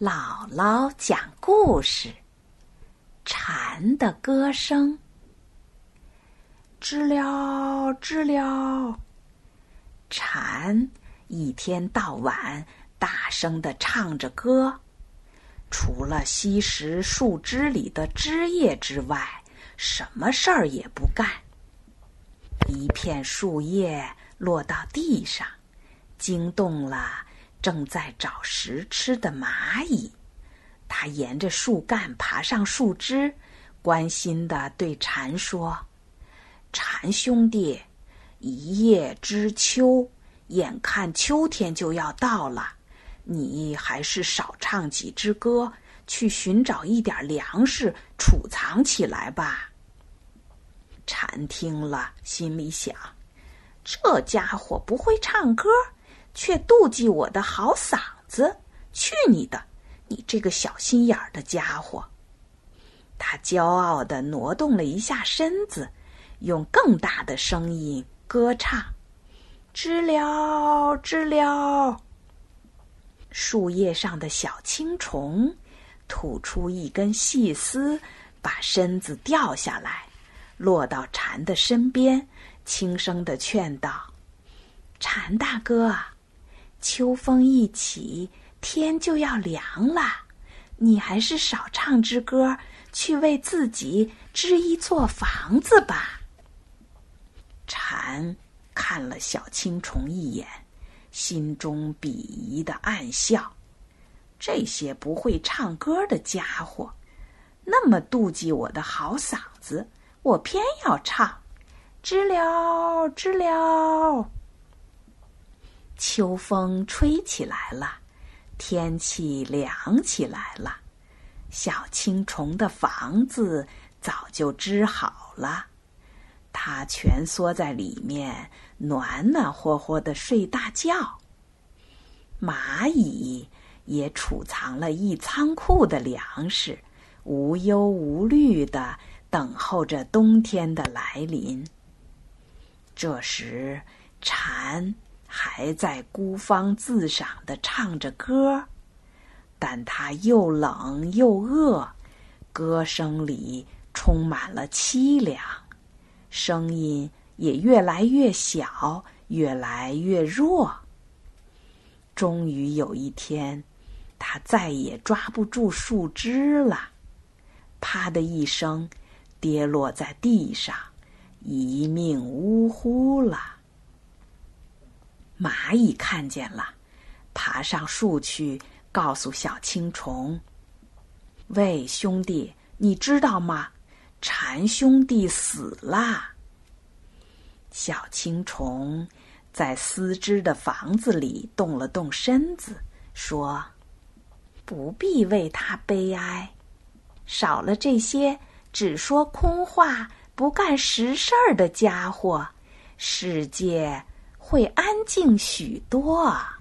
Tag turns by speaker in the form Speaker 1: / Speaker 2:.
Speaker 1: 姥姥讲故事：蝉的歌声。知了，知了，蝉一天到晚大声的唱着歌，除了吸食树枝里的枝叶之外，什么事儿也不干。一片树叶落到地上，惊动了。正在找食吃的蚂蚁，它沿着树干爬上树枝，关心的对蝉说：“蝉兄弟，一叶知秋，眼看秋天就要到了，你还是少唱几支歌，去寻找一点粮食储藏起来吧。”蝉听了，心里想：“这家伙不会唱歌。”却妒忌我的好嗓子，去你的！你这个小心眼儿的家伙！他骄傲的挪动了一下身子，用更大的声音歌唱：“知了，知了。”树叶上的小青虫吐出一根细丝，把身子掉下来，落到蝉的身边，轻声的劝道：“蝉大哥。”秋风一起，天就要凉了，你还是少唱支歌，去为自己织一座房子吧。蝉看了小青虫一眼，心中鄙夷的暗笑：这些不会唱歌的家伙，那么妒忌我的好嗓子，我偏要唱，知了，知了。秋风吹起来了，天气凉起来了，小青虫的房子早就织好了，它蜷缩在里面，暖暖和和的睡大觉。蚂蚁也储藏了一仓库的粮食，无忧无虑的等候着冬天的来临。这时，蝉。还在孤芳自赏的唱着歌，但他又冷又饿，歌声里充满了凄凉，声音也越来越小，越来越弱。终于有一天，他再也抓不住树枝了，啪的一声，跌落在地上，一命呜呼了。蚂蚁看见了，爬上树去，告诉小青虫：“喂，兄弟，你知道吗？蝉兄弟死了。”小青虫在丝织的房子里动了动身子，说：“不必为他悲哀，少了这些只说空话、不干实事儿的家伙，世界……”会安静许多啊。